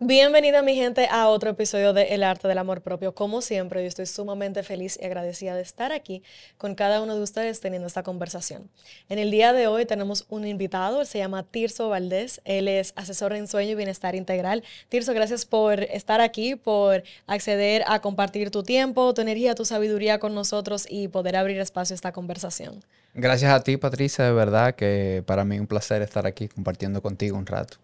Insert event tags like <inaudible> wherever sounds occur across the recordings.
Bienvenida mi gente a otro episodio de El Arte del Amor Propio. Como siempre, yo estoy sumamente feliz y agradecida de estar aquí con cada uno de ustedes teniendo esta conversación. En el día de hoy tenemos un invitado, se llama Tirso Valdés, él es asesor en sueño y bienestar integral. Tirso, gracias por estar aquí, por acceder a compartir tu tiempo, tu energía, tu sabiduría con nosotros y poder abrir espacio a esta conversación. Gracias a ti, Patricia, de verdad que para mí es un placer estar aquí compartiendo contigo un rato.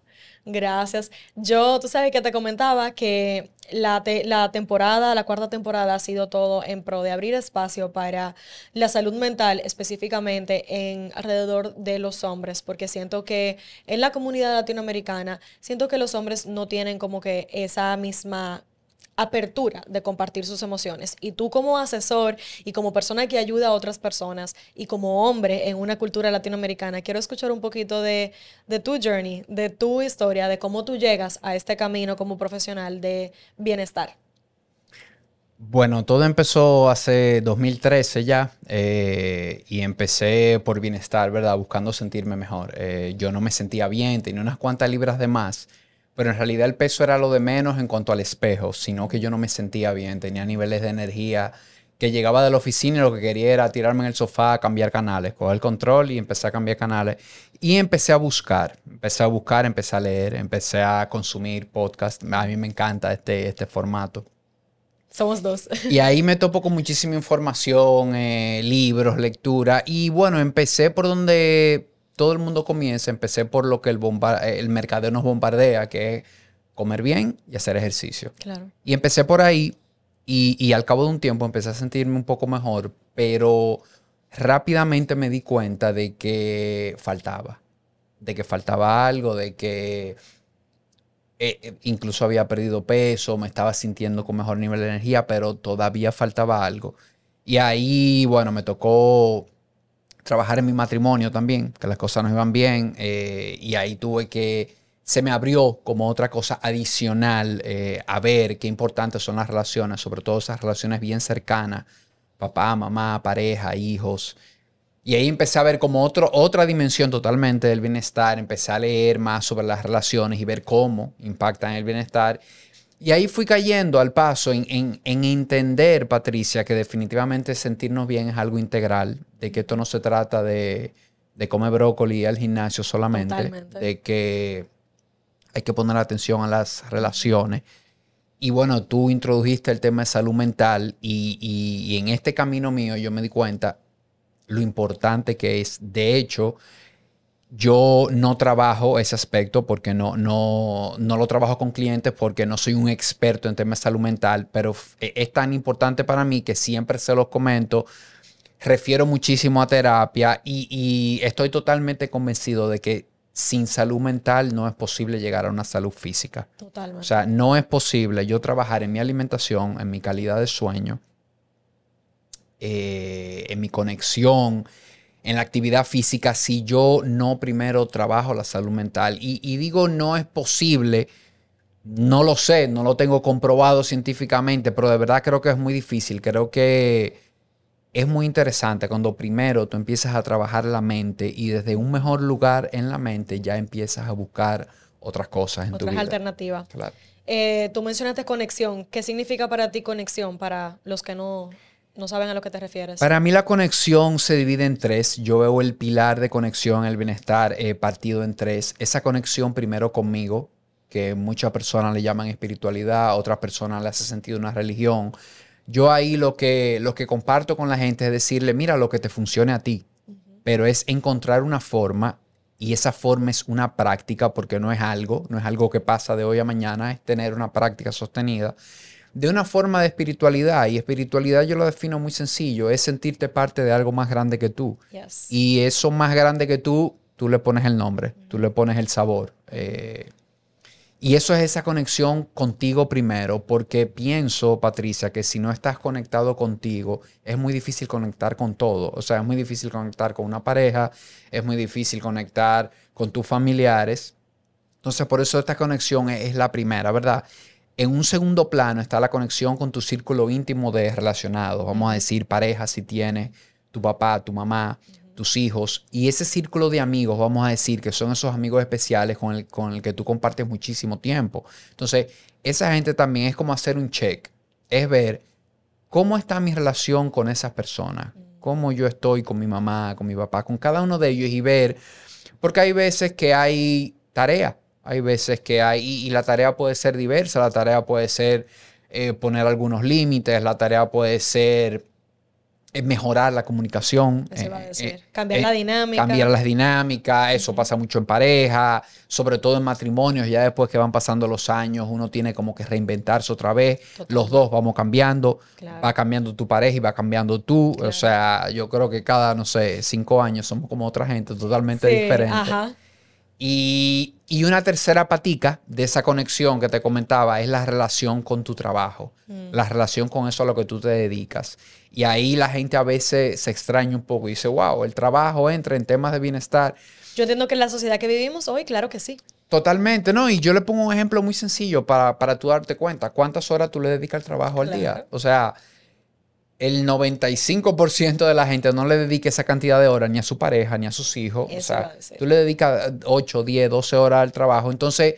Gracias. Yo, tú sabes que te comentaba que la, la, temporada, la cuarta temporada ha sido todo en pro de abrir espacio para la salud mental, específicamente en alrededor de los hombres, porque siento que en la comunidad latinoamericana, siento que los hombres no tienen como que esa misma apertura de compartir sus emociones. Y tú como asesor y como persona que ayuda a otras personas y como hombre en una cultura latinoamericana, quiero escuchar un poquito de, tu journey, de tu historia, de cómo tú llegas a este camino como profesional de bienestar. Bueno, todo empezó hace 2013 ya eh, y empecé por bienestar, ¿verdad? Buscando sentirme mejor. Eh, yo no me sentía bien, tenía unas cuantas libras de más pero en realidad el peso era lo de menos en cuanto al espejo, sino que yo no me sentía bien, tenía niveles de energía que llegaba de la oficina y lo que quería era tirarme en el sofá, cambiar canales, coger el control y empecé a cambiar canales. Y empecé a buscar, empecé a buscar, empecé a leer, empecé a consumir podcast. A mí me encanta este, este formato. Somos dos. Y ahí me topo con muchísima información, eh, libros, lectura. Y bueno, empecé por donde todo el mundo comienza, empecé por lo que el, el mercadeo nos bombardea, que es comer bien y hacer ejercicio. Claro. Y empecé por ahí y, y, al cabo de un tiempo empecé a sentirme un poco mejor, pero rápidamente me di cuenta de que faltaba, de que faltaba algo, de que eh, eh, incluso había perdido peso, me estaba sintiendo con mejor nivel de energía, pero todavía faltaba algo. Y ahí, bueno, me tocó trabajar en mi matrimonio también, que las cosas no iban bien, eh, y ahí tuve que, se me abrió como otra cosa adicional eh, a ver qué importantes son las relaciones, sobre todo esas relaciones bien cercanas, papá, mamá, pareja, hijos. Y ahí empecé a ver como otro, otra dimensión totalmente del bienestar, empecé a leer más sobre las relaciones y ver cómo impactan el bienestar. Y ahí fui cayendo al paso en, entender, Patricia, que definitivamente sentirnos bien es algo integral, de que esto no se trata de, comer brócoli y al gimnasio solamente, de que hay que poner atención a las relaciones. Y bueno, tú introdujiste el tema de salud mental y, y en este camino mío yo me di cuenta lo importante que es, de hecho, yo no trabajo ese aspecto porque no, no, no lo trabajo con clientes porque no soy un experto en temas de salud mental, pero e, es tan importante para mí que siempre se los comento. Refiero muchísimo a terapia y, y estoy totalmente convencido de que sin salud mental no es posible llegar a una salud física. Totalmente. O sea, no es posible yo trabajar en mi alimentación, en mi calidad de sueño, eh, en mi conexión, en la actividad física si yo no primero trabajo la salud mental. Y, digo, no es posible, no lo sé, no lo tengo comprobado científicamente, pero de verdad creo que es muy difícil. Creo que es muy interesante cuando primero tú empiezas a trabajar la mente y desde un mejor lugar en la mente ya empiezas a buscar otras cosas en tu vida. alternativas. Claro. Eh, tú mencionaste conexión. ¿Qué significa para ti conexión para los que no no saben a lo que te refieres. Para mí la conexión se divide en tres. Yo veo el pilar de conexión, el bienestar, eh, partido en tres. Esa conexión primero conmigo, que muchas personas le llaman espiritualidad, otras personas le hace sentido una religión. Yo ahí lo que, lo que comparto con la gente es decirle, mira lo que te funcione a ti, pero es encontrar una forma y esa forma es una práctica porque no es algo, no es algo que pasa de hoy a mañana, es tener una práctica sostenida de una forma de espiritualidad. Y espiritualidad yo lo defino muy sencillo, es sentirte parte de algo más grande que tú. Y eso más grande que tú, tú le pones el nombre, tú le pones el sabor. Eh, Y eso es esa conexión contigo primero, porque pienso, Patricia, que si no estás conectado contigo, es muy difícil conectar con todo. O sea, es muy difícil conectar con una pareja, es muy difícil conectar con tus familiares. Entonces, por eso esta conexión es, la primera, ¿verdad? En un segundo plano está la conexión con tu círculo íntimo de relacionados, vamos a decir pareja si tienes, tu papá, tu mamá, tus hijos. Y ese círculo de amigos, vamos a decir, que son esos amigos especiales con el, con el que tú compartes muchísimo tiempo. Entonces, esa gente también es como hacer un check, es ver cómo está mi relación con esas personas, cómo yo estoy con mi mamá, con mi papá, con cada uno de ellos y ver, porque hay veces que hay tarea, hay veces que hay, y, la tarea puede ser diversa, la tarea puede ser eh, poner algunos límites, la tarea puede ser mejorar la comunicación. Eso a eh, decir. Eh, cambiar la dinámica. Cambiar las dinámicas, eso pasa mucho en pareja, sobre todo en matrimonios, ya después que van pasando los años, uno tiene como que reinventarse otra vez, los dos vamos cambiando, va cambiando tu pareja y va cambiando tú, o sea, yo creo que cada, no sé, cinco años somos como otra gente totalmente diferente. Ajá. Y, una tercera patica de esa conexión que te comentaba es la relación con tu trabajo, mm. la relación con eso a lo que tú te dedicas. Y ahí la gente a veces se extraña un poco y dice, wow, el trabajo entra en temas de bienestar. Yo entiendo que en la sociedad que vivimos hoy, claro que sí. Totalmente, ¿no? Y yo le pongo un ejemplo muy sencillo para, para tú darte cuenta. ¿Cuántas horas tú le dedicas al trabajo al día? O sea, el 95% de la gente no le dedica esa cantidad de horas ni a su pareja, ni a sus hijos. o sea, tú le dedicas 8, 10, 12 horas al trabajo. Entonces,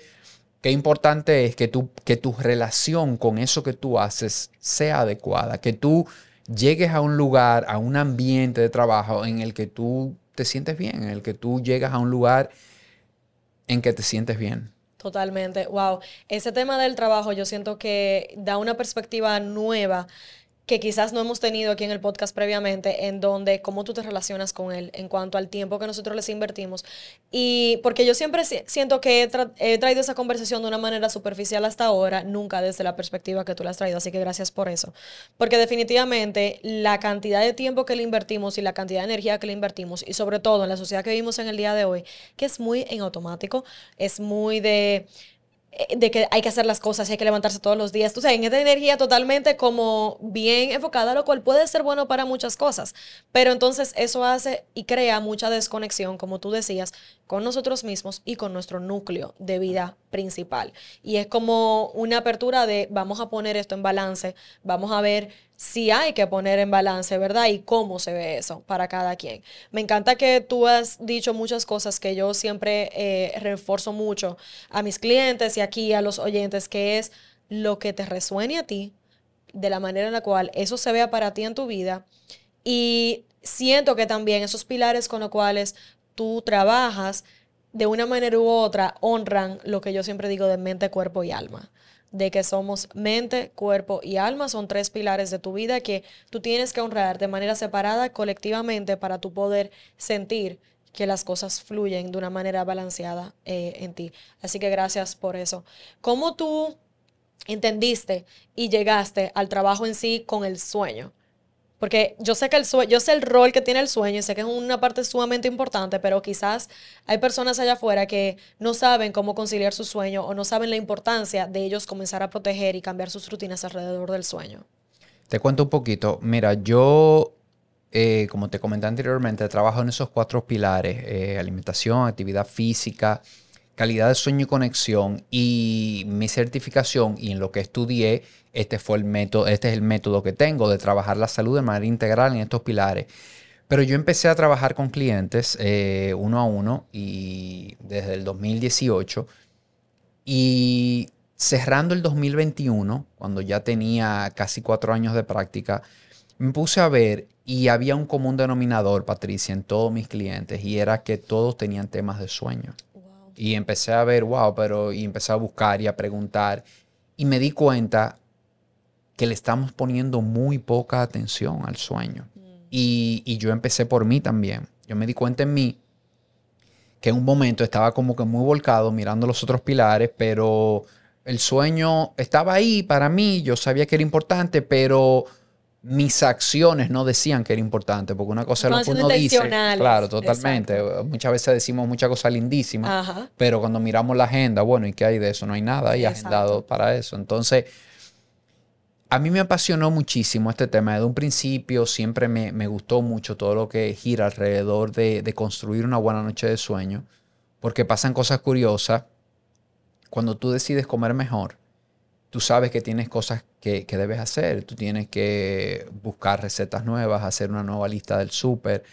qué importante es que, tú, que tu relación con eso que tú haces sea adecuada, que tú llegues a un lugar, a un ambiente de trabajo en el que tú te sientes bien, en el que tú llegas a un lugar en que te sientes bien. Totalmente, wow. Ese tema del trabajo yo siento que da una perspectiva nueva que quizás no hemos tenido aquí en el podcast previamente, en donde cómo tú te relacionas con él en cuanto al tiempo que nosotros les invertimos. Y porque yo siempre siento que he, traído esa conversación de una manera superficial hasta ahora, nunca desde la perspectiva que tú la has traído, así que gracias por eso. Porque definitivamente la cantidad de tiempo que le invertimos y la cantidad de energía que le invertimos, y sobre todo en la sociedad que vivimos en el día de hoy, que es muy en automático, es muy de de que hay que hacer las cosas y hay que levantarse todos los días. Tú sabes, en esta energía totalmente como bien enfocada, lo cual puede ser bueno para muchas cosas. Pero entonces eso hace y crea mucha desconexión, como tú decías, con nosotros mismos y con nuestro núcleo de vida principal. Y es como una apertura de vamos a poner esto en balance, vamos a ver si hay que poner en balance, ¿verdad? Y cómo se ve eso para cada quien. Me encanta que tú has dicho muchas cosas que yo siempre eh, refuerzo mucho a mis clientes y aquí a los oyentes, que es lo que te resuene a ti, de la manera en la cual eso se vea para ti en tu vida. Y siento que también esos pilares con los cuales tú trabajas, de una manera u otra, honran lo que yo siempre digo de mente, cuerpo y alma de que somos mente, cuerpo y alma. Son tres pilares de tu vida que tú tienes que honrar de manera separada, colectivamente, para tu poder sentir que las cosas fluyen de una manera balanceada eh, en ti. Así que gracias por eso. ¿Cómo tú entendiste y llegaste al trabajo en sí con el sueño? Porque yo sé que el sueño, yo sé el rol que tiene el sueño y sé que es una parte sumamente importante, pero quizás hay personas allá afuera que no saben cómo conciliar su sueño o no saben la importancia de ellos comenzar a proteger y cambiar sus rutinas alrededor del sueño. Te cuento un poquito. Mira, yo, eh, como te comenté anteriormente, trabajo en esos cuatro pilares, eh, alimentación, actividad física, calidad de sueño y conexión y mi certificación y en lo que estudié, este fue el método, este es el método que tengo de trabajar la salud de manera integral en estos pilares. Pero yo empecé a trabajar con clientes eh, uno a uno y desde el 2018 y cerrando el 2021, cuando ya tenía casi cuatro años de práctica, me puse a ver y había un común denominador, Patricia, en todos mis clientes y era que todos tenían temas de sueño. Y empecé a ver, wow, pero y empecé a buscar y a preguntar. Y me di cuenta que le estamos poniendo muy poca atención al sueño. Mm. Y, y, yo empecé por mí también. Yo me di cuenta en mí que en un momento estaba como que muy volcado mirando los otros pilares, pero el sueño estaba ahí para mí, yo sabía que era importante, pero mis acciones no decían que era importante, porque una cosa es lo que uno dice. Claro, totalmente. Muchas veces decimos muchas cosas lindísimas, pero cuando miramos la agenda, bueno, ¿y qué hay de eso? No hay nada ahí agendado para eso. Entonces, a mí me apasionó muchísimo este tema. Desde un principio siempre me, gustó mucho todo lo que gira alrededor de, de construir una buena noche de sueño, porque pasan cosas curiosas cuando tú decides comer mejor tú sabes que tienes cosas que, debes hacer. Tú tienes que buscar recetas nuevas, hacer una nueva lista del súper,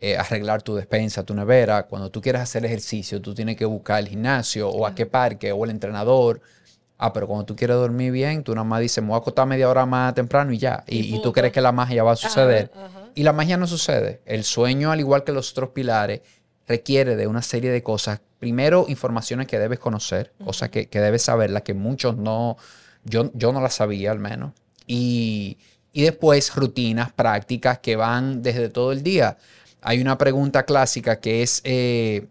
eh, arreglar tu despensa, tu nevera. Cuando tú quieres hacer ejercicio, tú tienes que buscar el gimnasio o a qué parque o el entrenador. Ah, pero cuando tú quieres dormir bien, tú nada más dices, me voy a acostar media hora más temprano y ya. Y, tú crees que la magia va a suceder. Y la magia no sucede. El sueño, al igual que los otros pilares, requiere de una serie de cosas. Primero, informaciones que debes conocer, cosas que, que debes saber, las que muchos no, yo, yo no las sabía al menos. Y, después rutinas, prácticas que van desde todo el día. Hay una pregunta clásica que es, eh,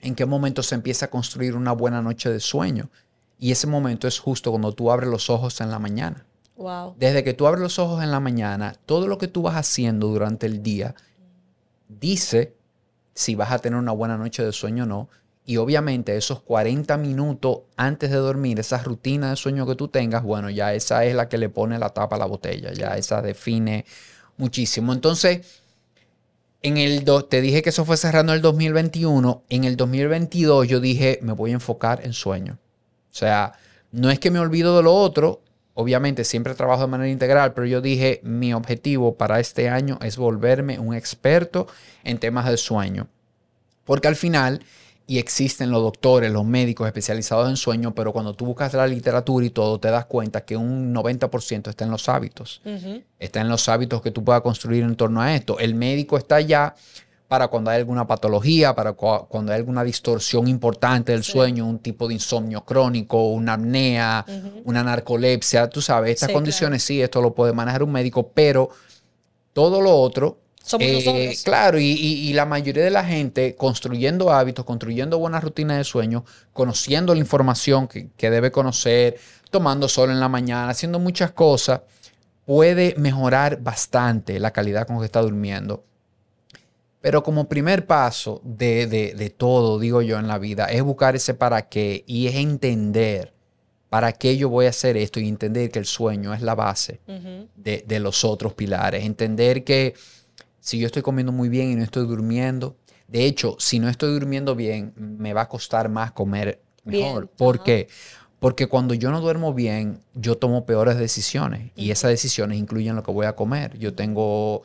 ¿en qué momento se empieza a construir una buena noche de sueño? Y ese momento es justo cuando tú abres los ojos en la mañana. Wow. Desde que tú abres los ojos en la mañana, todo lo que tú vas haciendo durante el día dice si vas a tener una buena noche de sueño o no. Y obviamente esos 40 minutos antes de dormir, esa rutina de sueño que tú tengas, bueno, ya esa es la que le pone la tapa a la botella, ya esa define muchísimo. Entonces, en el te dije que eso fue cerrando el 2021, en el 2022 yo dije, me voy a enfocar en sueño. O sea, no es que me olvido de lo otro, obviamente siempre trabajo de manera integral, pero yo dije, mi objetivo para este año es volverme un experto en temas de sueño. Porque al final, y existen los doctores, los médicos especializados en sueño, pero cuando tú buscas la literatura y todo, te das cuenta que un 90% está en los hábitos. Está en los hábitos que tú puedas construir en torno a esto. El médico está allá para cuando hay alguna patología, para cuando hay alguna distorsión importante del sueño, un tipo de insomnio crónico, una apnea, una narcolepsia, tú sabes, estas condiciones sí, esto lo puede manejar un médico, pero todo lo otro eh, claro, y, la mayoría de la gente construyendo hábitos, construyendo buenas rutinas de sueño, conociendo la información que, debe conocer, tomando sol en la mañana, haciendo muchas cosas, puede mejorar bastante la calidad con que está durmiendo. Pero como primer paso de, todo, digo yo, en la vida, es buscar ese para qué y es entender para qué yo voy a hacer esto y entender que el sueño es la base de, de los otros pilares. Entender que si yo estoy comiendo muy bien y no estoy durmiendo. De hecho, si no estoy durmiendo bien, me va a costar más comer mejor. ¿Por qué? Porque cuando yo no duermo bien, yo tomo peores decisiones y esas decisiones incluyen lo que voy a comer. Yo tengo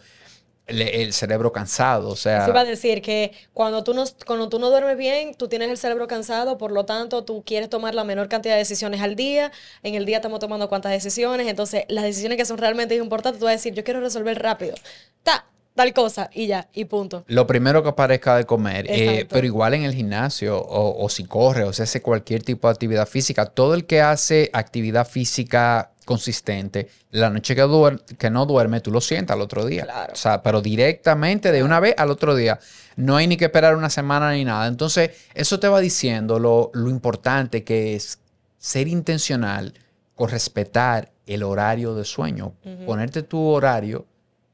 el, cerebro cansado, o sea... Eso iba a decir que cuando tú, no, cuando tú no duermes bien, tú tienes el cerebro cansado, por lo tanto, tú quieres tomar la menor cantidad de decisiones al día. En el día estamos tomando cuántas decisiones, entonces las decisiones que son realmente importantes, tú vas a decir, yo quiero resolver rápido. Ta, tal cosa y ya, y punto. Lo primero que aparezca de comer, eh, pero igual en el gimnasio o, si corre o se hace cualquier tipo de actividad física, todo el que hace actividad física consistente, la noche que, que no duerme, tú lo sientas al otro día. O sea, pero directamente de una vez al otro día. No hay ni que esperar una semana ni nada. Entonces, eso te va diciendo lo, importante que es ser intencional con respetar el horario de sueño. Ponerte tu horario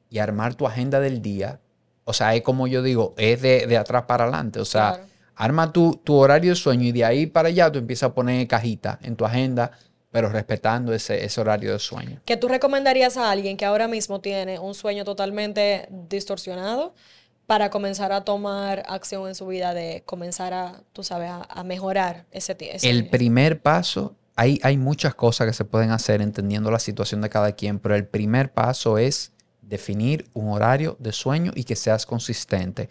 y armar tu agenda del día, o sea, es como yo digo, es de, atrás para adelante. O sea, arma tu, tu, horario de sueño y de ahí para allá tú empiezas a poner cajita en tu agenda, pero respetando ese, ese horario de sueño. ¿Qué tú recomendarías a alguien que ahora mismo tiene un sueño totalmente distorsionado para comenzar a tomar acción en su vida de comenzar a, tú sabes, a, mejorar ese, ese... El primer paso hay, hay, muchas cosas que se pueden hacer entendiendo la situación de cada quien, pero el primer paso es definir un horario de sueño y que seas consistente.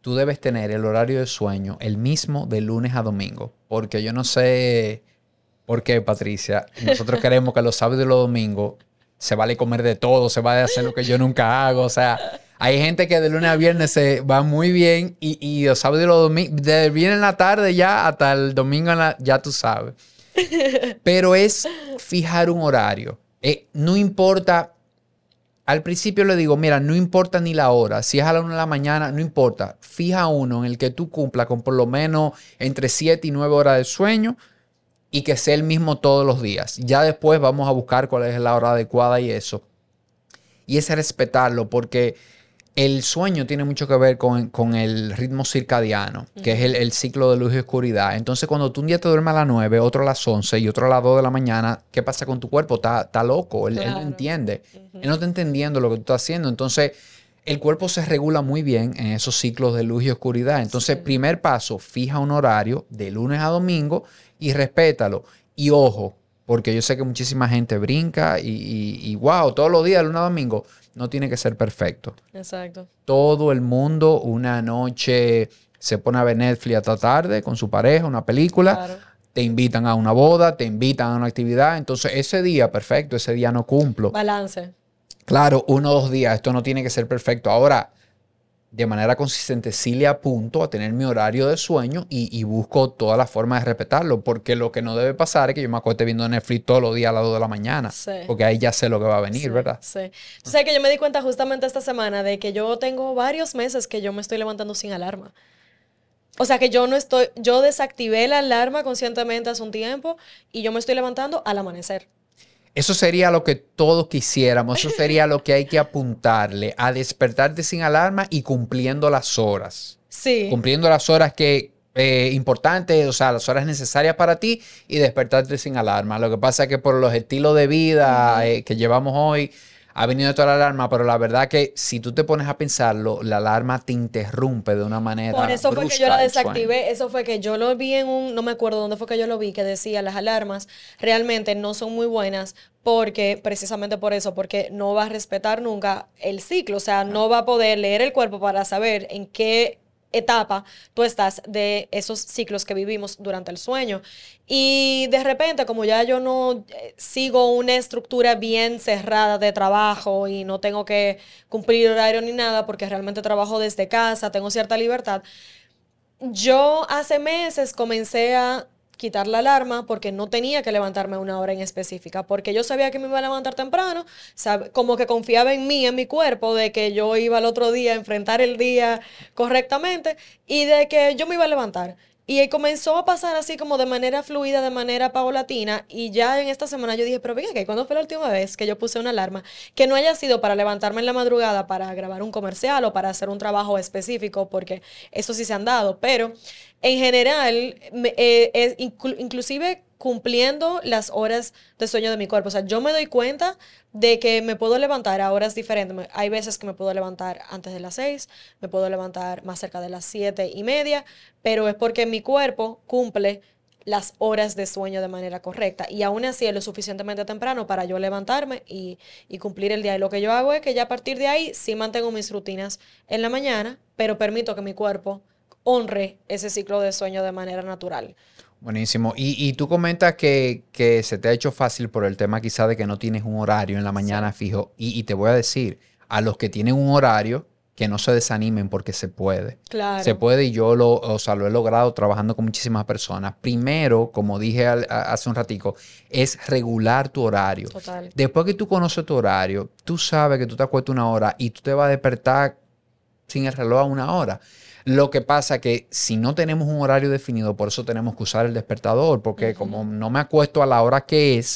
Tú debes tener el horario de sueño el mismo de lunes a domingo, porque yo no sé por qué, Patricia. Nosotros queremos que los sábados y los domingos se vale comer de todo, se vale hacer lo que yo nunca hago. O sea, hay gente que de lunes a viernes se va muy bien y, los sábados y los domingos, de bien en la tarde ya hasta el domingo ya tú sabes. Pero es fijar un horario. Eh, no importa al principio le digo, mira, no importa ni la hora, si es a la una de la mañana, no importa, fija uno en el que tú cumpla con por lo menos entre 7 y 9 horas de sueño y que sea el mismo todos los días. Ya después vamos a buscar cuál es la hora adecuada y eso. y es respetarlo porque el sueño tiene mucho que ver con, el ritmo circadiano, que es el, ciclo de luz y oscuridad. Entonces, cuando tú un día te duermes a las 9, otro a las 11 y otro a las 2 de la mañana, ¿qué pasa con tu cuerpo? Está, loco, él, no entiende. Él no está entendiendo lo que tú estás haciendo. Entonces, el cuerpo se regula muy bien en esos ciclos de luz y oscuridad. Entonces, primer paso, fija un horario de lunes a domingo y respétalo. Y ojo, porque yo sé que muchísima gente brinca y, y, y wow, todos los días, lunes a domingo no tiene que ser perfecto. Exacto. Todo el mundo una noche se pone a ver Netflix hasta tarde con su pareja, una película. Te invitan a una boda, te invitan a una actividad. Entonces, ese día, perfecto, ese día no cumplo. Balance. Claro, uno o dos días, esto no tiene que ser perfecto. Ahora, de manera consistente sí le apunto a tener mi horario de sueño y, busco todas las formas de respetarlo, porque lo que no debe pasar es que yo me acueste viendo Netflix todos los días a las 2 de la mañana, porque ahí ya sé lo que va a venir, ¿verdad? Sí. Tú sabes que yo me di cuenta justamente esta semana de que yo tengo varios meses que yo me estoy levantando sin alarma. O sea que yo no estoy, yo desactivé la alarma conscientemente hace un tiempo y yo me estoy levantando al amanecer. Eso sería lo que todos quisiéramos, eso sería lo que hay que apuntarle, a despertarte sin alarma y cumpliendo las horas. Sí. Cumpliendo las horas que eh, importantes, o sea, las horas necesarias para ti y despertarte sin alarma. Lo que pasa es que por los estilos de vida eh, que llevamos hoy, ha venido toda la alarma, pero la verdad que si tú te pones a pensarlo, la alarma te interrumpe de una manera. Por eso fue que yo la desactivé. Eso fue que yo lo vi en un, no me acuerdo dónde fue que yo lo vi, que decía las alarmas realmente no son muy buenas porque precisamente por eso, porque no va a respetar nunca el ciclo, o sea, no va a poder leer el cuerpo para saber en qué etapa tú estás de esos ciclos que vivimos durante el sueño. Y de repente, como ya yo no eh, sigo una estructura bien cerrada de trabajo y no tengo que cumplir horario ni nada, porque realmente trabajo desde casa, tengo cierta libertad, yo hace meses comencé a quitar la alarma porque no tenía que levantarme a una hora en específica, porque yo sabía que me iba a levantar temprano, como que confiaba en mí, en mi cuerpo, de que yo iba al otro día a enfrentar el día correctamente y de que yo me iba a levantar. Y comenzó a pasar así como de manera fluida, de manera paulatina. Y ya en esta semana yo dije, pero venga, que ¿cuándo fue la última vez que yo puse una alarma? Que no haya sido para levantarme en la madrugada para grabar un comercial o para hacer un trabajo específico, porque eso sí se han dado. Pero en general, eh, es inclusive cumpliendo las horas de sueño de mi cuerpo. O sea, yo me doy cuenta de que me puedo levantar a horas diferentes. Hay veces que me puedo levantar antes de las seis, me puedo levantar más cerca de las siete y media, pero es porque mi cuerpo cumple las horas de sueño de manera correcta. Y aún así es lo suficientemente temprano para yo levantarme y, y, cumplir el día. Y lo que yo hago es que ya a partir de ahí sí mantengo mis rutinas en la mañana, pero permito que mi cuerpo honre ese ciclo de sueño de manera natural. Buenísimo. Y, tú comentas que, se te ha hecho fácil por el tema quizá de que no tienes un horario en la mañana fijo. Y, te voy a decir, a los que tienen un horario, que no se desanimen porque se puede. Claro. Se puede y yo lo, o sea, lo he logrado trabajando con muchísimas personas. Primero, como dije hace un ratico, es regular tu horario. Total. Después que tú conoces tu horario, tú sabes que tú te acuestas una hora y tú te vas a despertar sin el reloj a una hora. Lo que pasa que si no tenemos un horario definido, por eso tenemos que usar el despertador, porque como no me acuesto a la hora que es,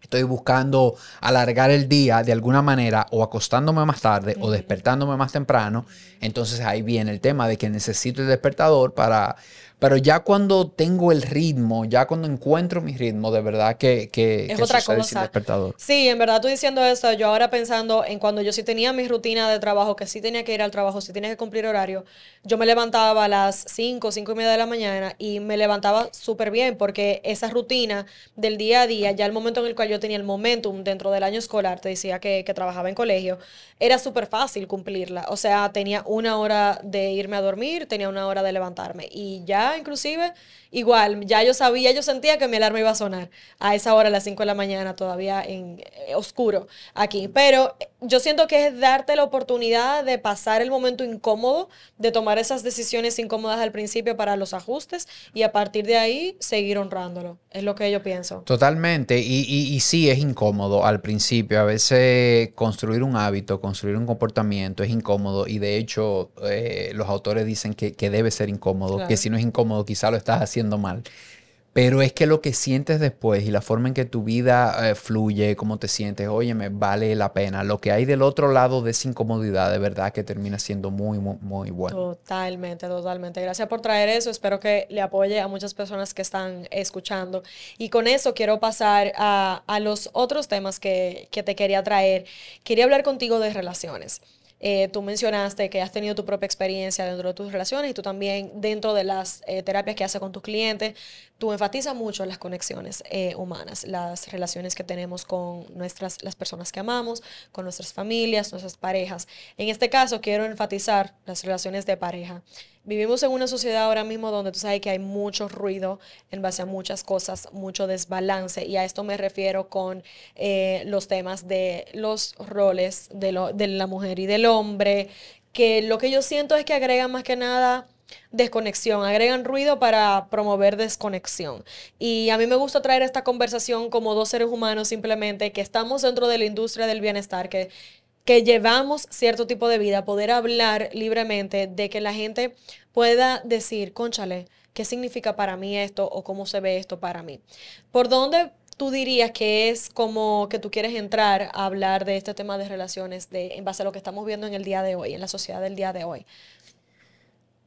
estoy buscando alargar el día de alguna manera o acostándome más tarde o despertándome más temprano, entonces ahí viene el tema de que necesito el despertador para pero ya cuando tengo el ritmo, ya cuando encuentro mi ritmo, de verdad que, que, es otra cosa. despertador. Sí, en verdad tú diciendo eso, yo ahora pensando en cuando yo sí tenía mi rutina de trabajo, que sí tenía que ir al trabajo, sí tenía que cumplir horario, yo me levantaba a las 5, 5 y media de la mañana y me levantaba súper bien porque esa rutina del día a día, ya el momento en el cual yo tenía el momentum dentro del año escolar, te decía que, que trabajaba en colegio, era súper fácil cumplirla. O sea, tenía una hora de irme a dormir, tenía una hora de levantarme y ya inclusive, igual, ya yo sabía, yo sentía que mi alarma iba a sonar a esa hora, a las 5 de la mañana, todavía en eh, oscuro aquí. Pero yo siento que es darte la oportunidad de pasar el momento incómodo, de tomar esas decisiones incómodas al principio para los ajustes y a partir de ahí seguir honrándolo. Es lo que yo pienso. Totalmente. Y, y, sí, es incómodo al principio. A veces construir un hábito, construir un comportamiento es incómodo y de hecho eh, los autores dicen que, debe ser incómodo, que si no es incómodo quizá lo estás haciendo mal. pero es que lo que sientes después y la forma en que tu vida eh, fluye, cómo te sientes, oye, me vale la pena. Lo que hay del otro lado de esa incomodidad, de verdad que termina siendo muy, muy, muy bueno. Totalmente, totalmente. Gracias por traer eso. Espero que le apoye a muchas personas que están escuchando. Y con eso quiero pasar a, los otros temas que, que te quería traer. Quería hablar contigo de relaciones. Eh, tú mencionaste que has tenido tu propia experiencia dentro de tus relaciones y tú también dentro de las eh, terapias que haces con tus clientes, tú enfatizas mucho las conexiones eh, humanas, las relaciones que tenemos con nuestras, las personas que amamos, con nuestras familias, nuestras parejas. En este caso, quiero enfatizar las relaciones de pareja. Vivimos en una sociedad ahora mismo donde tú sabes que hay mucho ruido en base a muchas cosas, mucho desbalance, y a esto me refiero con eh, los temas de los roles de, de la mujer y del hombre, que lo que yo siento es que agregan más que nada desconexión, agregan ruido para promover desconexión. Y a mí me gusta traer esta conversación como dos seres humanos simplemente que estamos dentro de la industria del bienestar, que que llevamos cierto tipo de vida, poder hablar libremente de que la gente pueda decir, conchale, ¿qué significa para mí esto o cómo se ve esto para mí? ¿Por dónde tú dirías que es como que tú quieres entrar a hablar de este tema de relaciones de, en base a lo que estamos viendo en el día de hoy, en la sociedad del día de hoy?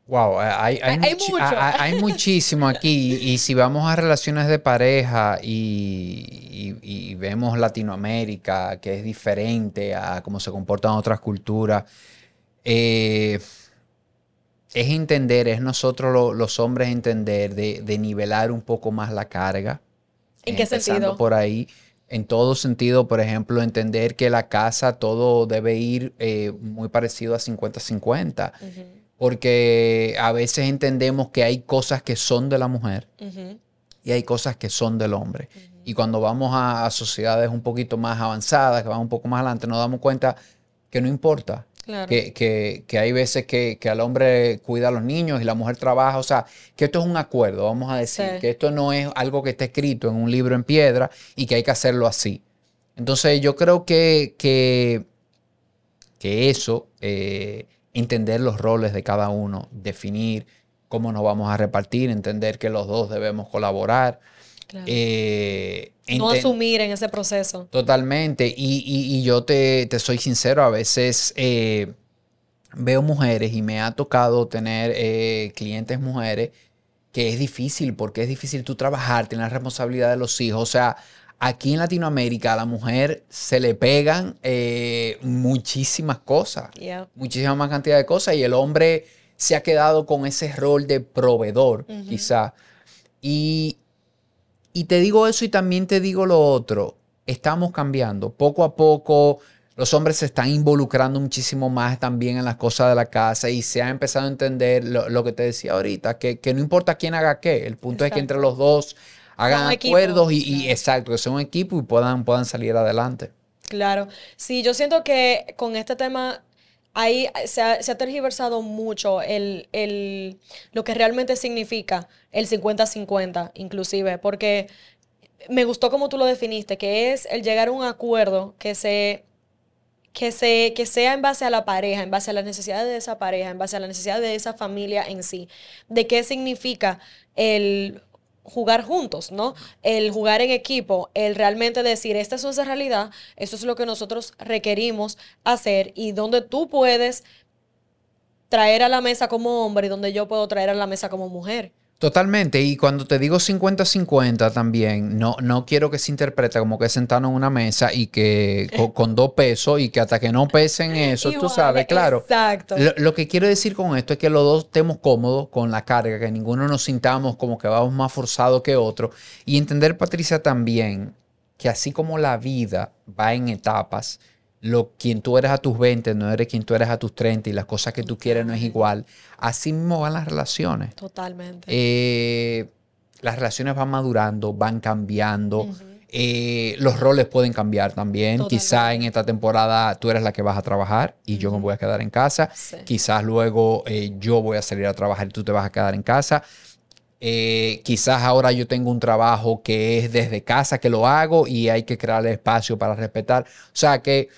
Wow, eh, hay, hay, muchísimo aquí. Y, si vamos a relaciones de pareja y, vemos Latinoamérica, que es diferente a cómo se comportan otras culturas, eh, es entender, es nosotros los hombres entender de, nivelar un poco más la carga. ¿En qué sentido? por ahí. En todo sentido, por ejemplo, entender que la casa todo debe ir eh, muy parecido a 50-50 porque a veces entendemos que hay cosas que son de la mujer y hay cosas que son del hombre. Y cuando vamos a, sociedades un poquito más avanzadas, que van un poco más adelante, nos damos cuenta que no importa. Que, hay veces que, que, al hombre cuida a los niños y la mujer trabaja. O sea, que esto es un acuerdo, vamos a decir. Que esto no es algo que está escrito en un libro en piedra y que hay que hacerlo así. Entonces yo creo que, que, que eso eh, entender los roles de cada uno, definir cómo nos vamos a repartir, entender que los dos debemos colaborar. Eh, no asumir en ese proceso. Totalmente. Y, yo te, soy sincero, a veces eh, veo mujeres y me ha tocado tener eh, clientes mujeres que es difícil, porque es difícil tú trabajar, tener la responsabilidad de los hijos. O sea, aquí en Latinoamérica a la mujer se le pegan eh, muchísimas cosas, muchísima más cantidad de cosas y el hombre se ha quedado con ese rol de proveedor, quizá. Y, y te digo eso y también te digo lo otro. Estamos cambiando. Poco a poco los hombres se están involucrando muchísimo más también en las cosas de la casa y se ha empezado a entender lo, que te decía ahorita, que, no importa quién haga qué, el punto es que entre los dos hagan acuerdos y, exacto, que sea un equipo y puedan, puedan salir adelante. Claro, sí, yo siento que con este tema ahí se ha, tergiversado mucho el, lo que realmente significa el 50-50, inclusive, porque me gustó como tú lo definiste, que es el llegar a un acuerdo que se que, se, que sea en base a la pareja, en base a las necesidades de esa pareja, en base a las necesidades de esa familia en sí, de qué significa el jugar juntos, ¿no? El jugar en equipo, el realmente decir, esta es nuestra realidad, esto es lo que nosotros requerimos hacer y donde tú puedes traer a la mesa como hombre y donde yo puedo traer a la mesa como mujer. Totalmente, y cuando te digo 50-50 también, no, no quiero que se interprete como que sentado en una mesa y que <laughs> con, dos pesos y que hasta que no pesen eso, tú sabes, claro. Exacto. Lo, que quiero decir con esto es que los dos estemos cómodos con la carga, que ninguno nos sintamos como que vamos más forzados que otro. Y entender, Patricia, también que así como la vida va en etapas, lo, quien tú eres a tus 20 no eres quien tú eres a tus 30 y las cosas que tú quieres no es igual. Así mismo van las relaciones. Totalmente. Eh, las relaciones van madurando, van cambiando. Eh, los roles pueden cambiar también. Quizá en esta temporada tú eres la que vas a trabajar y yo me voy a quedar en casa. Quizás luego eh, yo voy a salir a trabajar y tú te vas a quedar en casa. quizás ahora yo tengo un trabajo que es desde casa que lo hago y hay que crear espacio para respetar. O sea que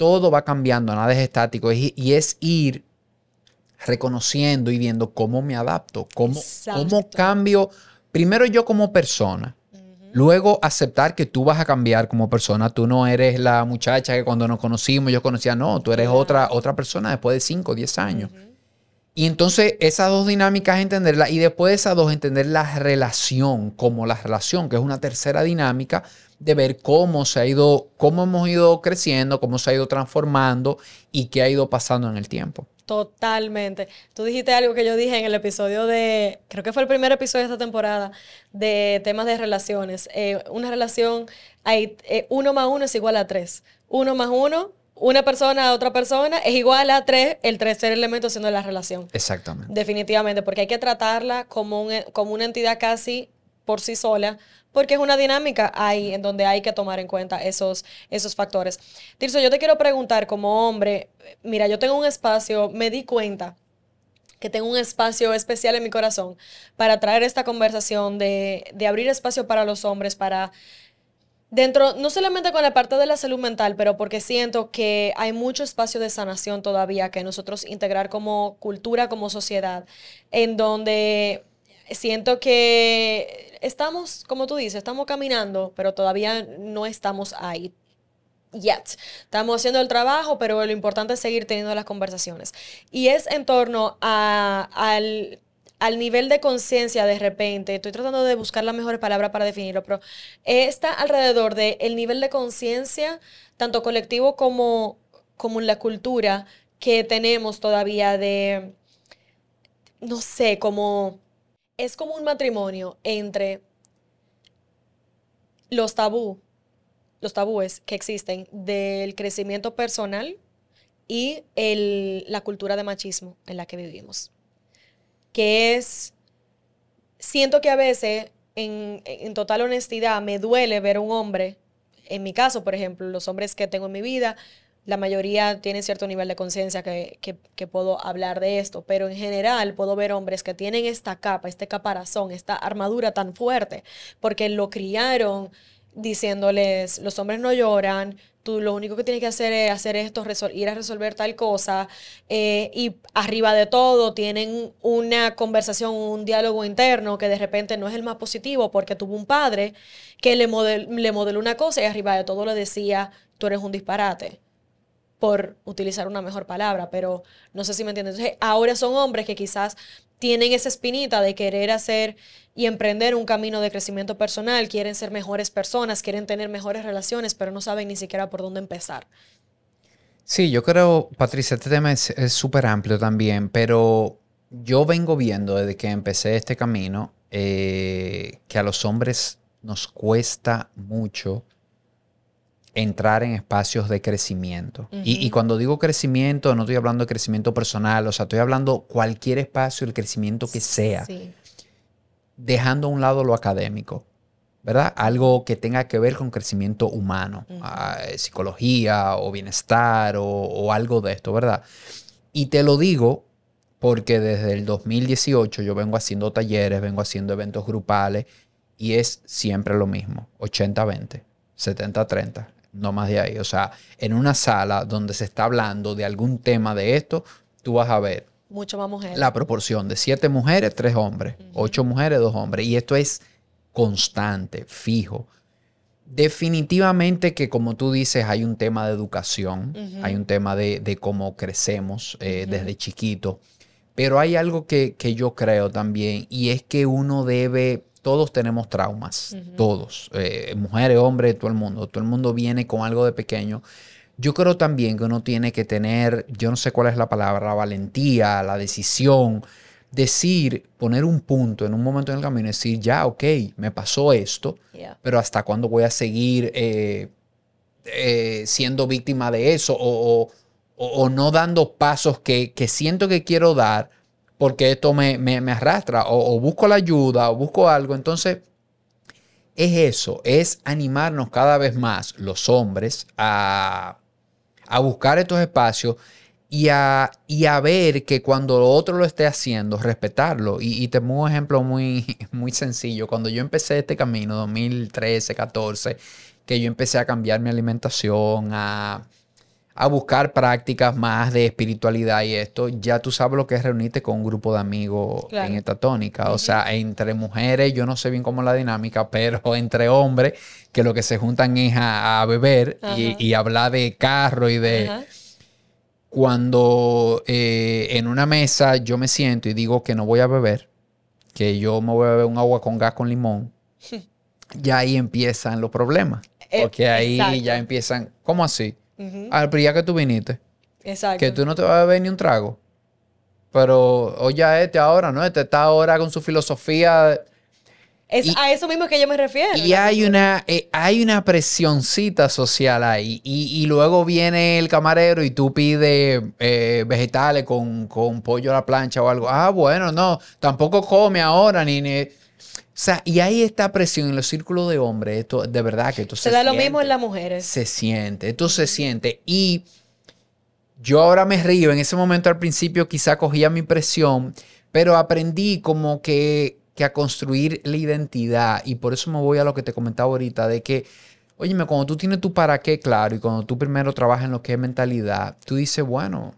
todo va cambiando, nada es estático y es ir reconociendo y viendo cómo me adapto, cómo, cómo cambio primero yo como persona, luego aceptar que tú vas a cambiar como persona, tú no eres la muchacha que cuando nos conocimos yo conocía, no, tú eres otra, otra persona después de 5 o 10 años. Y entonces esas dos dinámicas entenderlas y después de esas dos entender la relación como la relación, que es una tercera dinámica de ver cómo se ha ido, cómo hemos ido creciendo, cómo se ha ido transformando y qué ha ido pasando en el tiempo. Totalmente. Tú dijiste algo que yo dije en el episodio de, creo que fue el primer episodio de esta temporada, de temas de relaciones. Eh, una relación, hay eh, uno más uno es igual a tres. Uno más uno una persona a otra persona es igual a tres, el tercer elemento siendo la relación. Exactamente. Definitivamente, porque hay que tratarla como, como una entidad casi por sí sola, porque es una dinámica ahí en donde hay que tomar en cuenta esos, esos factores. Tirso, yo te quiero preguntar como hombre, mira, yo tengo un espacio, me di cuenta que tengo un espacio especial en mi corazón para traer esta conversación de, de abrir espacio para los hombres, para dentro, no solamente con la parte de la salud mental, pero porque siento que hay mucho espacio de sanación todavía que nosotros integrar como cultura, como sociedad, en donde siento que estamos, como tú dices, estamos caminando, pero todavía no estamos ahí. Yet. Estamos haciendo el trabajo, pero lo importante es seguir teniendo las conversaciones. Y es en torno a, al al nivel de conciencia de repente, estoy tratando de buscar la mejor palabra para definirlo, pero está alrededor del el nivel de conciencia, tanto colectivo como, como en la cultura que tenemos todavía de, no sé, como, es como un matrimonio entre los tabú, los tabúes que existen del crecimiento personal y el, la cultura de machismo en la que vivimos que es, siento que a veces, en, total honestidad, me duele ver un hombre, en mi caso, por ejemplo, los hombres que tengo en mi vida, la mayoría tienen cierto nivel de conciencia que, que, puedo hablar de esto, pero en general puedo ver hombres que tienen esta capa, este caparazón, esta armadura tan fuerte, porque lo criaron diciéndoles, los hombres no lloran, tú lo único que tienes que hacer es hacer esto, ir a resolver tal cosa, eh, y arriba de todo tienen una conversación, un diálogo interno que de repente no es el más positivo porque tuvo un padre que le, le modeló una cosa y arriba de todo le decía, tú eres un disparate por utilizar una mejor palabra, pero no sé si me entiendes. Entonces, ahora son hombres que quizás tienen esa espinita de querer hacer y emprender un camino de crecimiento personal, quieren ser mejores personas, quieren tener mejores relaciones, pero no saben ni siquiera por dónde empezar. Sí, yo creo, Patricia, este tema es súper amplio también, pero yo vengo viendo desde que empecé este camino eh, que a los hombres nos cuesta mucho entrar en espacios de crecimiento. y, cuando digo crecimiento, no estoy hablando de crecimiento personal, o sea, estoy hablando cualquier espacio, el crecimiento que sea, dejando a un lado lo académico, ¿verdad? Algo que tenga que ver con crecimiento humano, ah, psicología o bienestar o, o algo de esto, ¿verdad? Y te lo digo porque desde el 2018 yo vengo haciendo talleres, vengo haciendo eventos grupales y es siempre lo mismo, 80-20. 70-30 no más de ahí. O sea, en una sala donde se está hablando de algún tema de esto, tú vas a ver mucho más mujeres. La proporción de siete mujeres, tres hombres, ocho mujeres, dos hombres. Y esto es constante, fijo. Definitivamente que como tú dices, hay un tema de educación, hay un tema de, cómo crecemos eh, desde chiquito, pero hay algo que, que yo creo también y es que uno debe todos tenemos traumas, todos, eh, mujeres, hombres, todo el mundo, todo el mundo viene con algo de pequeño. Yo creo también que uno tiene que tener, yo no sé cuál es la palabra, la valentía, la decisión, decir, poner un punto en un momento en el camino y decir, ya, ok, me pasó esto, pero ¿hasta cuándo voy a seguir eh, eh, siendo víctima de eso o, no dando pasos que, que siento que quiero dar? Porque esto me, arrastra, o, busco la ayuda, o busco algo. Entonces, es eso, es animarnos cada vez más los hombres a, buscar estos espacios y a, y a, ver que cuando otro lo esté haciendo, respetarlo. Y, te pongo un ejemplo muy, <laughs> muy sencillo. Cuando yo empecé este camino, 2013, 14, que yo empecé a cambiar mi alimentación, a a buscar prácticas más de espiritualidad y esto, ya tú sabes lo que es reunirte con un grupo de amigos en esta tónica. O sea, entre mujeres, yo no sé bien cómo es la dinámica, pero <laughs> entre hombres, que lo que se juntan es a, beber y, hablar de carro y de... Cuando eh, en una mesa yo me siento y digo que no voy a beber, que yo me voy a beber un agua con gas con limón, ya ahí empiezan los problemas. Eh, Porque ahí ya empiezan, ¿cómo así? A ver, pero ya que tú viniste. Exacto. Que tú no te vas a beber ni un trago. Pero oye este ahora, ¿no? Este está ahora con su filosofía. Es a eso mismo que yo me refiero. Y hay una, eh, hay una presioncita social ahí. Y, luego viene el camarero y tú pides eh, vegetales con, pollo a la plancha o algo. Ah, bueno, no, tampoco come ahora ni... ni sea, y hay esta presión en los círculos de hombres, esto de verdad que esto se, se da lo mismo en las mujeres. Se siente, esto se siente. Y yo ahora me río, en ese momento al principio quizá cogía mi presión, pero aprendí como que, que a construir la identidad. Y por eso me voy a lo que te comentaba ahorita, de que, óyeme, cuando tú tienes tu para qué claro y cuando tú primero trabajas en lo que es mentalidad, tú dices, bueno,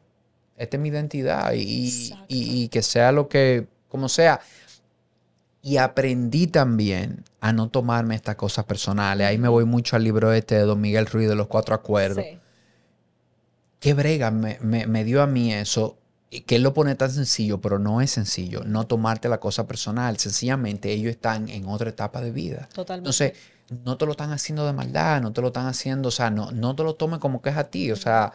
esta es mi identidad y, y, y que sea lo que, como sea y aprendí también a no tomarme estas cosas personales. Ahí me voy mucho al libro este de Don Miguel Ruiz de los Cuatro Acuerdos. Qué brega me, dio a mí eso, que él lo pone tan sencillo, pero no es sencillo. No tomarte la cosa personal. Sencillamente ellos están en otra etapa de vida. Totalmente. Entonces, no te lo están haciendo de maldad, no te lo están haciendo, o sea, no, no te lo tomes como que es a ti. O sea,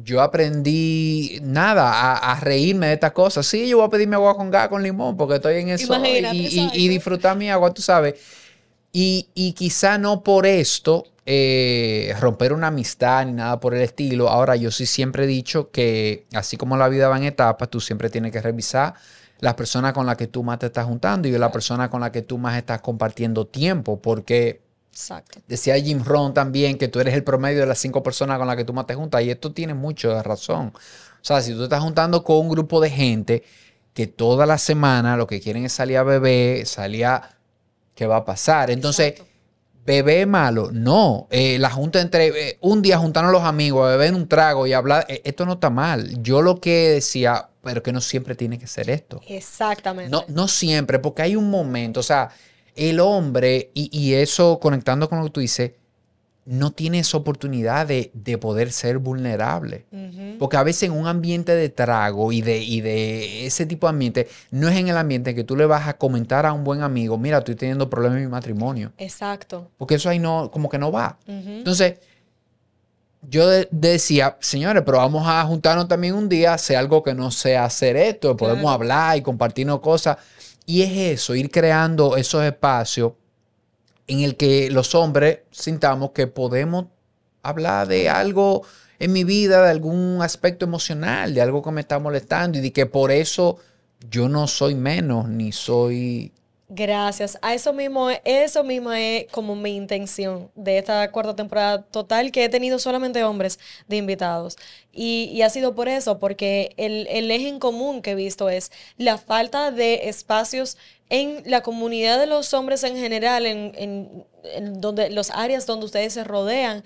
yo aprendí nada, a, reírme de estas cosas. Sí, yo voy a pedirme agua con gas con limón porque estoy en eso y, disfrutar mi agua, tú sabes. Y, quizá no por esto eh, romper una amistad ni nada por el estilo. Ahora, yo sí siempre he dicho que así como la vida va en etapas, tú siempre tienes que revisar las personas con las que tú más te estás juntando y la persona con la que tú más estás compartiendo tiempo, porque Exacto. Decía Jim Rohn también que tú eres el promedio de las cinco personas con las que tú más te juntas. Y esto tiene mucho de razón. O sea, si tú te estás juntando con un grupo de gente que toda la semana lo que quieren es salir a beber, salir a... ¿Qué va a pasar? Entonces, bebé malo. No. Eh, la junta entre... Eh, un día juntarnos los amigos a beber un trago y hablar... Eh, esto no está mal. Yo lo que decía, pero que no siempre tiene que ser esto. Exactamente. No, no siempre, porque hay un momento, o sea el hombre, y, eso conectando con lo que tú dices, no tiene esa oportunidad de, poder ser vulnerable. Porque a veces en un ambiente de trago y de, y de ese tipo de ambiente, no es en el ambiente en que tú le vas a comentar a un buen amigo, mira, estoy teniendo problemas en mi matrimonio. Exacto. Porque eso ahí no, como que no va. Entonces, yo decía, señores, pero vamos a juntarnos también un día, hacer algo que no sea hacer esto, podemos hablar y compartirnos cosas. Y es eso, ir creando esos espacios en el que los hombres sintamos que podemos hablar de algo en mi vida, de algún aspecto emocional, de algo que me está molestando y de que por eso yo no soy menos ni soy Gracias. A eso mismo, eso mismo es como mi intención de esta cuarta temporada total, que he tenido solamente hombres de invitados. Y, ha sido por eso, porque el, eje en común que he visto es la falta de espacios en la comunidad de los hombres en general, en, en donde los áreas donde ustedes se rodean,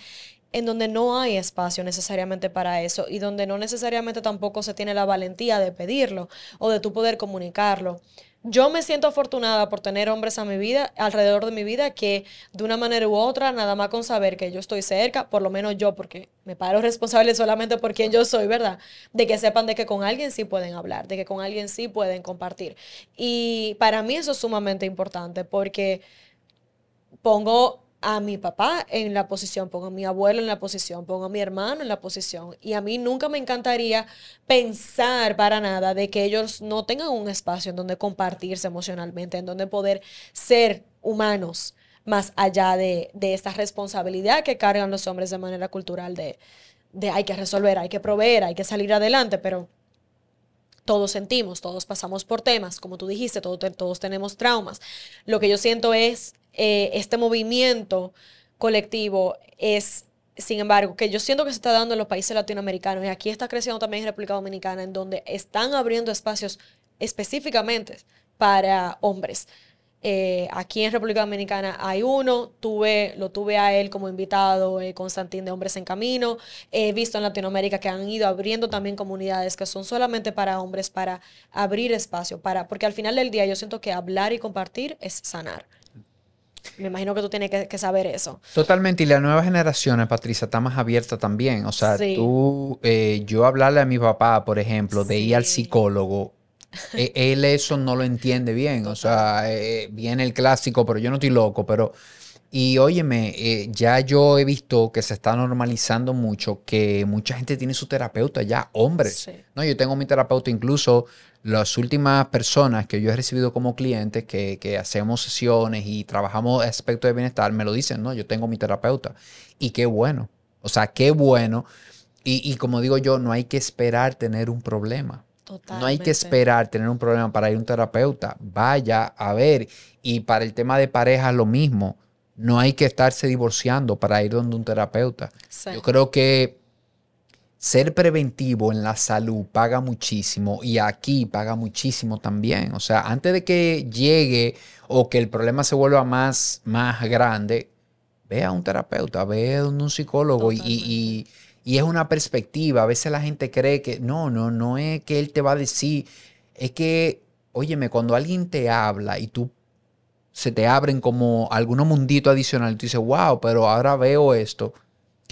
en donde no hay espacio necesariamente para eso y donde no necesariamente tampoco se tiene la valentía de pedirlo o de tú poder comunicarlo yo me siento afortunada por tener hombres a mi vida, alrededor de mi vida, que de una manera u otra, nada más con saber que yo estoy cerca, por lo menos yo, porque me paro responsable <laughs> solamente por quien yo soy, ¿verdad? De que sepan de que con alguien sí pueden hablar, de que con alguien sí pueden compartir. Y para mí eso es sumamente importante porque pongo a mi papá en la posición, pongo a mi abuelo en la posición, pongo a mi hermano en la posición. Y a mí nunca me encantaría pensar para nada de que ellos no tengan un espacio en donde compartirse emocionalmente, en donde poder ser humanos más allá de, de esta responsabilidad que cargan los hombres de manera cultural de, de hay que resolver, hay que proveer, hay que salir adelante, pero todos sentimos, todos pasamos por temas, como tú dijiste, todos, todos tenemos traumas. Lo que yo siento es eh, este movimiento colectivo es, sin embargo, que yo siento que se está dando en los países latinoamericanos y aquí está creciendo también en República Dominicana, en donde están abriendo espacios específicamente para hombres. Eh, aquí en República Dominicana hay uno, tuve, lo tuve a él como invitado, eh, Constantín de Hombres en Camino. He visto en Latinoamérica que han ido abriendo también comunidades que son solamente para hombres, para abrir espacio, para, porque al final del día yo siento que hablar y compartir es sanar. Me imagino que tú tienes que, saber eso. Totalmente. Y la nueva generación, Patricia, está más abierta también. O sea, tú, eh, yo hablarle a mi papá, por ejemplo, de ir al psicólogo, e, <laughs> él eso no lo entiende bien. O sea, eh, viene el clásico, pero yo no estoy loco, pero... Y óyeme, eh, ya yo he visto que se está normalizando mucho que mucha gente tiene su terapeuta ya, hombres. No, yo tengo mi terapeuta, incluso las últimas personas que yo he recibido como clientes que, que hacemos sesiones y trabajamos aspectos de bienestar, me lo dicen, no, yo tengo mi terapeuta. Y qué bueno. O sea, qué bueno. Y, y como digo yo, no hay que esperar tener un problema. No hay que esperar tener un problema para ir a un terapeuta. Vaya a ver. Y para el tema de pareja, lo mismo. No hay que estarse divorciando para ir donde un terapeuta. Yo creo que ser preventivo en la salud paga muchísimo y aquí paga muchísimo también. O sea, antes de que llegue o que el problema se vuelva más, más grande, ve a un terapeuta, ve a un psicólogo y y es una perspectiva. A veces la gente cree que no, no, no es que él te va a decir. Es que, óyeme, cuando alguien te habla y tú se te abren como algunos munditos adicionales, tú dices, wow, pero ahora veo esto.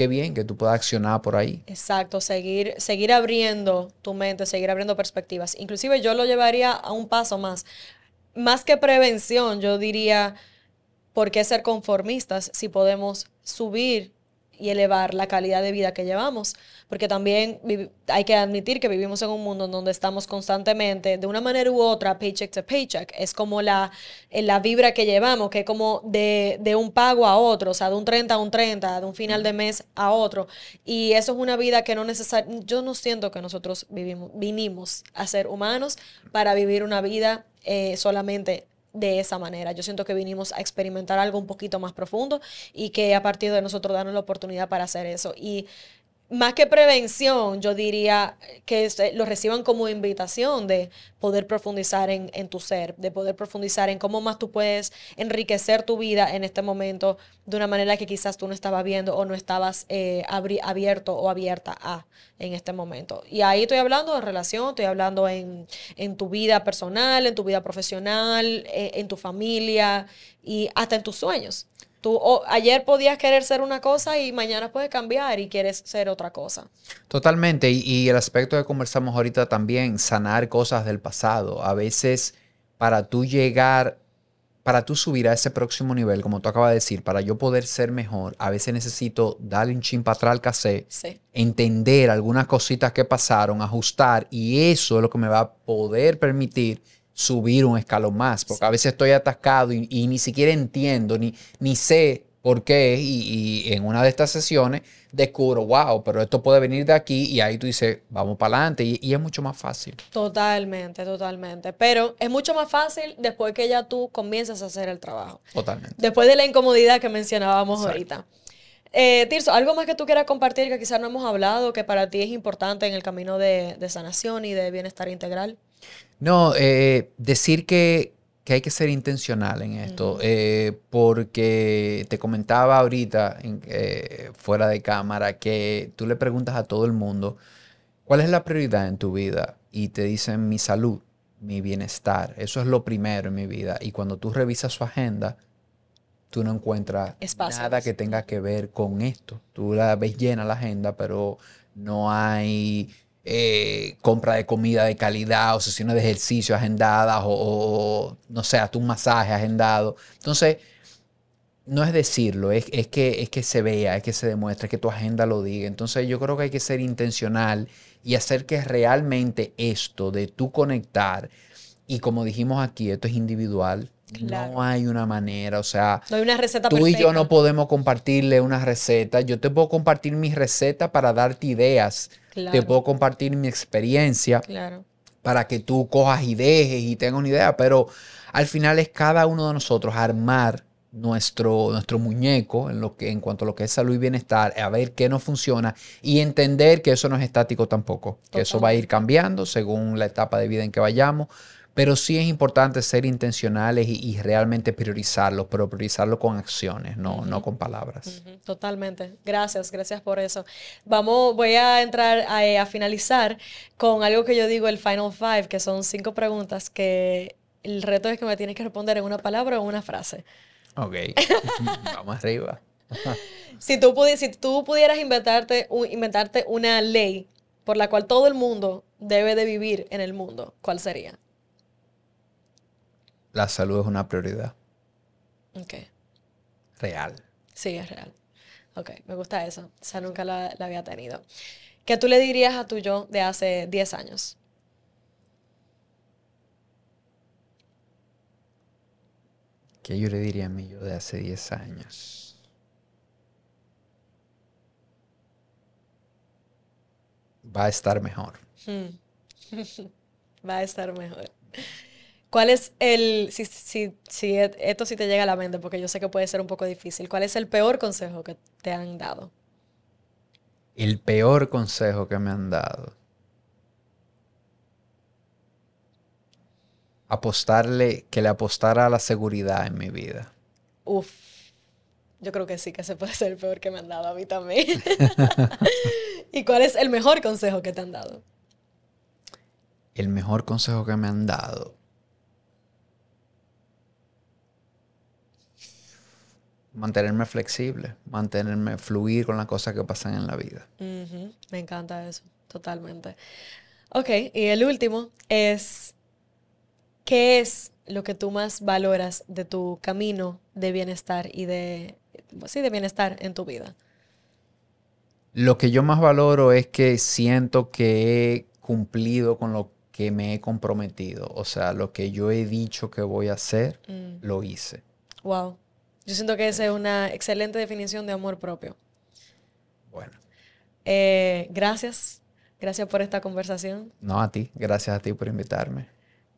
Qué bien que tú puedas accionar por ahí. Exacto, seguir, seguir abriendo tu mente, seguir abriendo perspectivas. Inclusive yo lo llevaría a un paso más. Más que prevención, yo diría, ¿por qué ser conformistas si podemos subir y elevar la calidad de vida que llevamos. Porque también hay que admitir que vivimos en un mundo en donde estamos constantemente, de una manera u otra, paycheck to paycheck. Es como la, eh, la vibra que llevamos, que es como de, de un pago a otro, o sea, de un 30 a un 30, de un final de mes a otro. Y eso es una vida que no necesariamente, yo no siento que nosotros vivimos, vinimos a ser humanos para vivir una vida eh, solamente de esa manera. Yo siento que vinimos a experimentar algo un poquito más profundo y que a partir de nosotros darnos la oportunidad para hacer eso. Y más que prevención, yo diría que lo reciban como invitación de poder profundizar en, tu ser, de poder profundizar en cómo más tú puedes enriquecer tu vida en este momento de una manera que quizás tú no estabas viendo o no estabas eh, abierto o abierta a en este momento. Y ahí estoy hablando de relación, estoy hablando en, tu vida personal, en tu vida profesional, eh, en tu familia y hasta en tus sueños. Tú ayer podías querer ser una cosa y mañana puedes cambiar y quieres ser otra cosa. Totalmente. Y, el aspecto que conversamos ahorita también, sanar cosas del pasado. A veces para tú llegar, para tú subir a ese próximo nivel, como tú acabas de decir, para yo poder ser mejor, a veces necesito darle un chin para atrás al cassette, entender algunas cositas que pasaron, ajustar y eso es lo que me va a poder permitir subir un escalón más, porque a veces estoy atascado y, ni siquiera entiendo, ni, ni sé por qué, y, en una de estas sesiones descubro, wow, pero esto puede venir de aquí, y ahí tú dices, vamos para adelante, y, es mucho más fácil. Totalmente, totalmente, pero es mucho más fácil después que ya tú comienzas a hacer el trabajo. Totalmente. Después de la incomodidad que mencionábamos ahorita. Eh, Tirso, ¿algo más que tú quieras compartir que quizás no hemos hablado, que para ti es importante en el camino de, de sanación y de bienestar integral? No, eh, decir que, hay que ser intencional en esto, eh, porque te comentaba ahorita, eh, fuera de cámara, que tú le preguntas a todo el mundo, ¿cuál es la prioridad en tu vida? Y te dicen mi salud, mi bienestar, eso es lo primero en mi vida. Y cuando tú revisas su agenda, tú no encuentras nada que tenga que ver con esto. Tú la ves llena la agenda, pero no hay eh, compra de comida de calidad o sesiones de ejercicio agendadas o, no sé, hasta un masaje agendado. Entonces, no es decirlo, es, que, es que se vea, es que se demuestre, que tu agenda lo diga. Entonces yo creo que hay que ser intencional y hacer que realmente esto de tú conectar, y como dijimos aquí, esto es individual, No hay una manera, o sea, no hay una receta tú y yo no podemos compartirle una receta. Yo te puedo compartir mi receta para darte ideas. Te puedo compartir mi experiencia para que tú cojas y dejes y tengas una idea, pero al final es cada uno de nosotros armar nuestro, nuestro muñeco en, lo que, en cuanto a lo que es salud y bienestar, a ver qué no funciona y entender que eso no es estático tampoco, que eso va a ir cambiando según la etapa de vida en que vayamos, Pero sí es importante ser intencionales y, realmente priorizarlo, pero priorizarlo con acciones, no, no con palabras. Totalmente. Gracias, gracias por eso. Vamos, voy a entrar a, a, finalizar con algo que yo digo, el Final Five, que son cinco preguntas que el reto es que me tienes que responder en una palabra o una frase. Ok, <laughs> vamos arriba. si, tú si tú pudieras inventarte, inventarte una ley por la cual todo el mundo debe de vivir en el mundo, ¿cuál sería? La salud es una prioridad. Ok. Real. Sí, es real. Ok, me gusta eso. O sea, nunca la, la había tenido. ¿Qué tú le dirías a tu yo de hace 10 años? ¿Qué yo le diría a mí yo de hace 10 años? Va a estar mejor. Hmm. <laughs> Va a estar mejor. ¿Cuál es el, si, si, si esto sí te llega a la mente, porque yo sé que puede ser un poco difícil, ¿cuál es el peor consejo que te han dado? El peor consejo que me han dado. apostarle, que le apostara a la seguridad en mi vida. Uf, yo creo que sí, que se puede ser el peor que me han dado a mí también. <laughs> <laughs> ¿Y cuál es el mejor consejo que te han dado? El mejor consejo que me han dado. Mantenerme flexible, mantenerme fluir con las cosas que pasan en la vida. Me encanta eso, totalmente. Ok, y el último es ¿Qué es lo que tú más valoras de tu camino de bienestar y de, sí, de bienestar en tu vida? Lo que yo más valoro es que siento que he cumplido con lo que me he comprometido. O sea, lo que yo he dicho que voy a hacer, mm. lo hice. Wow. Yo siento que esa es una excelente definición de amor propio. Bueno. Eh, gracias. Gracias por esta conversación. No, a ti. Gracias a ti por invitarme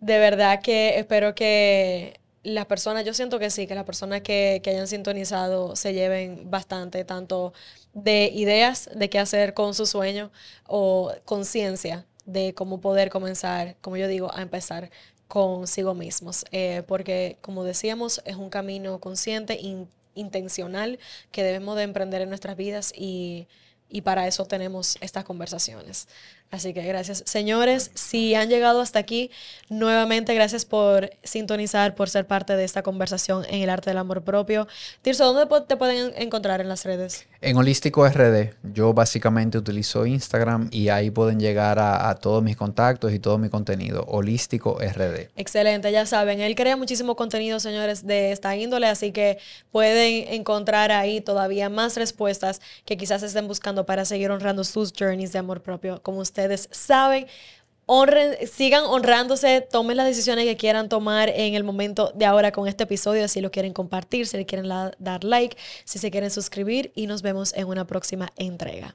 de verdad que espero que las personas, yo siento que sí, que las personas que, hayan sintonizado se lleven bastante, tanto de ideas de qué hacer con su sueño o conciencia de cómo poder comenzar, como yo digo, a empezar consigo mismos. Eh, porque, como decíamos, es un camino consciente, intencional, que debemos de emprender en nuestras vidas y, y para eso tenemos estas conversaciones. Así que gracias. Señores, si han llegado hasta aquí, nuevamente gracias por sintonizar, por ser parte de esta conversación en el arte del amor propio. Tirso, ¿dónde te pueden encontrar en las redes? En Holístico RD. Yo básicamente utilizo Instagram y ahí pueden llegar a, todos mis contactos y todo mi contenido. Holístico RD. Excelente, ya saben. Él crea muchísimo contenido, señores, de esta índole, así que pueden encontrar ahí todavía más respuestas que quizás estén buscando para seguir honrando sus journeys de amor propio, como usted ustedes saben. Honren, sigan honrándose, tomen las decisiones que quieran tomar en el momento de ahora con este episodio, si lo quieren compartir, si le quieren dar like, si se quieren suscribir y nos vemos en una próxima entrega.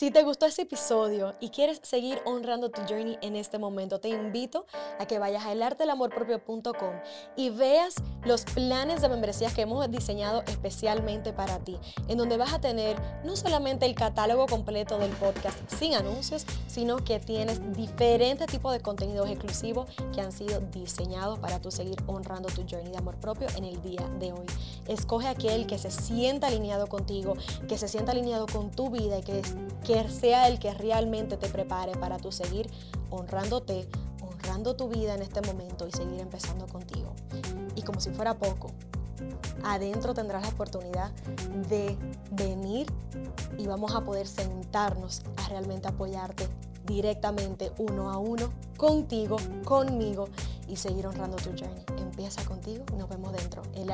Si te gustó este episodio y quieres seguir honrando tu journey en este momento, te invito a que vayas a elartelamorpropio.com y veas los planes de membresías que hemos diseñado especialmente para ti, en donde vas a tener no solamente el catálogo completo del podcast sin anuncios, sino que tienes diferentes tipos de contenidos exclusivos que han sido diseñados para tú seguir honrando tu journey de amor propio en el día de hoy. Escoge aquel que se sienta alineado contigo, que se sienta alineado con tu vida y que que sea el que realmente te prepare para tu seguir honrándote, honrando tu vida en este momento y seguir empezando contigo. Y como si fuera poco, adentro tendrás la oportunidad de venir y vamos a poder sentarnos a realmente apoyarte directamente uno a uno, contigo, conmigo y seguir honrando tu journey. Empieza contigo nos vemos dentro, el